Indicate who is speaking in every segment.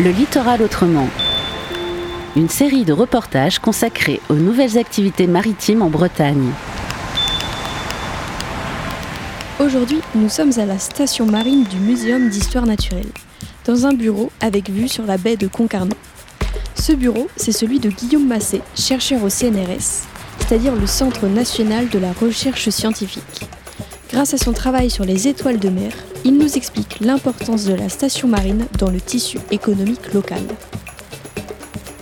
Speaker 1: Le littoral autrement. Une série de reportages consacrés aux nouvelles activités maritimes en Bretagne.
Speaker 2: Aujourd'hui, nous sommes à la station marine du Muséum d'histoire naturelle, dans un bureau avec vue sur la baie de Concarneau. Ce bureau, c'est celui de Guillaume Massé, chercheur au CNRS, c'est-à-dire le Centre national de la recherche scientifique. Grâce à son travail sur les étoiles de mer, il nous explique l'importance de la station marine dans le tissu économique local.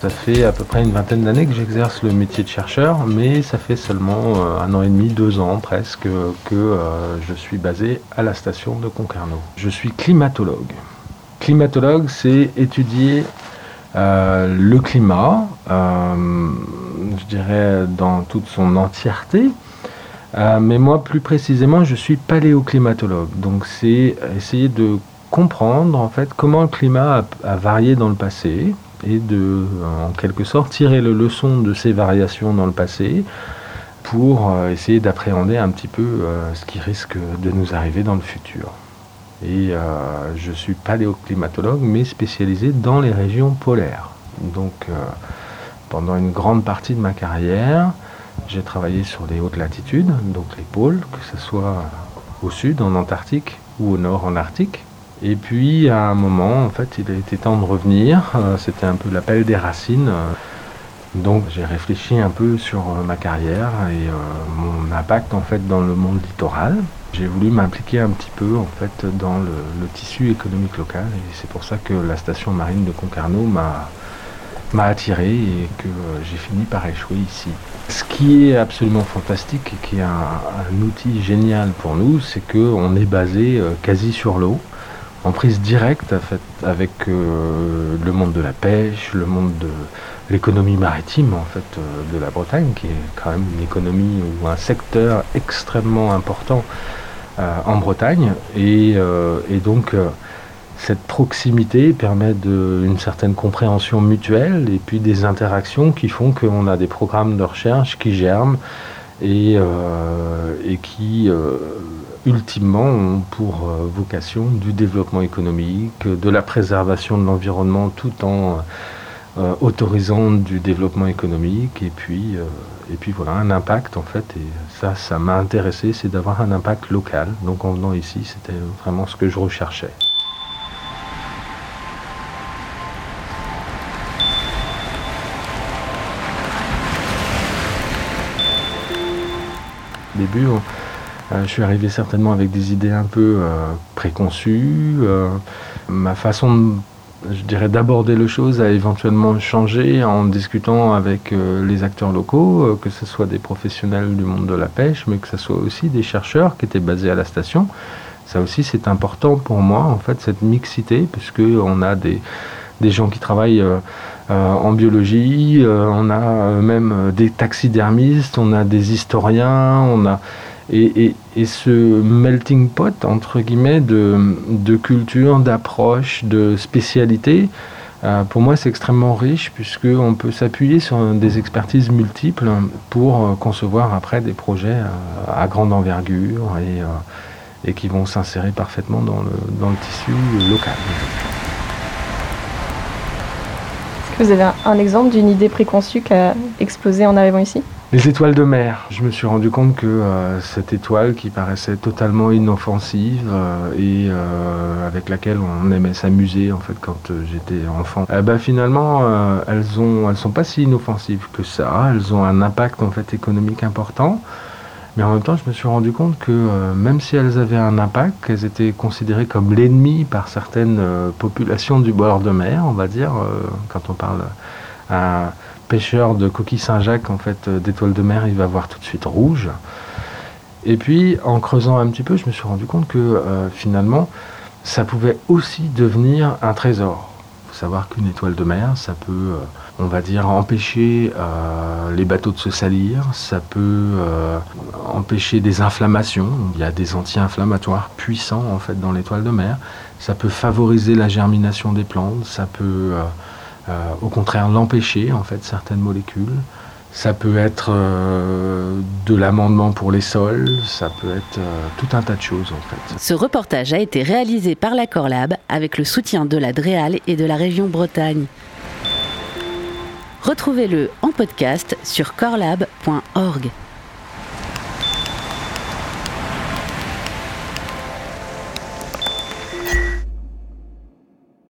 Speaker 3: Ça fait à peu près une vingtaine d'années que j'exerce le métier de chercheur, mais ça fait seulement euh, un an et demi, deux ans presque, que euh, je suis basé à la station de Concarneau. Je suis climatologue. Climatologue, c'est étudier euh, le climat, je dirais dans toute son entièreté, euh, mais moi, plus précisément, je suis paléoclimatologue. Donc, c'est essayer de comprendre en fait comment le climat a, varié dans le passé et de, en quelque sorte, tirer le leçon de ces variations dans le passé pour euh, essayer d'appréhender un petit peu euh, ce qui risque de nous arriver dans le futur. Et je suis paléoclimatologue, mais spécialisé dans les régions polaires. Donc, pendant une grande partie de ma carrière, j'ai travaillé sur les hautes latitudes, donc les pôles, que ce soit au sud, en Antarctique, ou au nord, en Arctique. Et puis, à un moment, en fait, il été temps de revenir. Euh, c'était un peu l'appel des racines. Donc, j'ai réfléchi un peu sur euh, ma carrière et euh, mon impact, en fait, dans le monde littoral. J'ai voulu m'impliquer un petit peu, en fait, dans le, le tissu économique local. Et c'est pour ça que la station marine de Concarneau m'a m'a attiré et que j'ai fini par échouer ici. Ce qui est absolument fantastique et qui est un, outil génial pour nous, c'est qu'on est basé euh, quasi sur l'eau, en prise directe avec euh, le monde de la pêche, le monde de l'économie maritime en fait euh, de la Bretagne, qui est quand même une économie ou un secteur extrêmement important en Bretagne. Et, et donc cette proximité permet de, une certaine compréhension mutuelle et puis des interactions qui font qu'on a des programmes de recherche qui germent et, euh, qui euh, ultimement ont pour euh, vocation du développement économique, de la préservation de l'environnement tout en autorisant du développement économique et puis, et puis voilà un impact en fait et ça ça m'a intéressé c'est d'avoir un impact local donc en venant ici c'était vraiment ce que je recherchais. Début, euh, je suis arrivé certainement avec des idées un peu euh, préconçues. Euh, ma façon, je dirais, d'aborder les choses a éventuellement changé en discutant avec les acteurs locaux, que ce soit des professionnels du monde de la pêche, mais que ce soit aussi des chercheurs qui étaient basés à la station. Ça aussi, c'est important pour moi, en fait, cette mixité, puisqu'on a des, des gens qui travaillent en biologie, euh, on a euh, même des taxidermistes, on a des historiens, on a et, ce melting pot entre guillemets de, de culture, d'approche, de spécialité, pour moi c'est extrêmement riche puisqu'on peut s'appuyer sur des expertises multiples pour concevoir après des projets à, grande envergure et, qui vont s'insérer parfaitement dans le tissu local.
Speaker 2: Vous avez un, exemple d'une idée préconçue qui a explosé en arrivant ici?
Speaker 3: Les étoiles de mer. Je me suis rendu compte que euh, cette étoile qui paraissait totalement inoffensive euh, et euh, avec laquelle on aimait s'amuser en fait quand j'étais enfant, eh ben, finalement elles ont elles sont pas si inoffensives que ça. Elles ont un impact en fait économique important. Mais en même temps, je me suis rendu compte que euh, même si elles avaient un impact, qu'elles étaient considérées comme l'ennemi par certaines euh, populations du bord de mer, on va dire, euh, quand on parle à un pêcheur de coquilles Saint-Jacques, en fait, d'étoiles de mer, il va voir tout de suite rouge. Et puis, en creusant un petit peu, je me suis rendu compte que finalement, ça pouvait aussi devenir un trésor. Faut savoir qu'une étoile de mer, ça peut on va dire, empêcher euh, les bateaux de se salir, ça peut euh, empêcher des inflammations, il y a des anti-inflammatoires puissants en fait dans l'étoile de mer, ça peut favoriser la germination des plantes, ça peut euh, au contraire l'empêcher en fait certaines molécules. Ça peut être euh, de l'amendement pour les sols, ça peut être euh, tout un tas de choses en fait.
Speaker 1: Ce reportage a été réalisé par la Corlab avec le soutien de la DREAL et de la région Bretagne. Retrouvez-le en podcast sur corlab.org.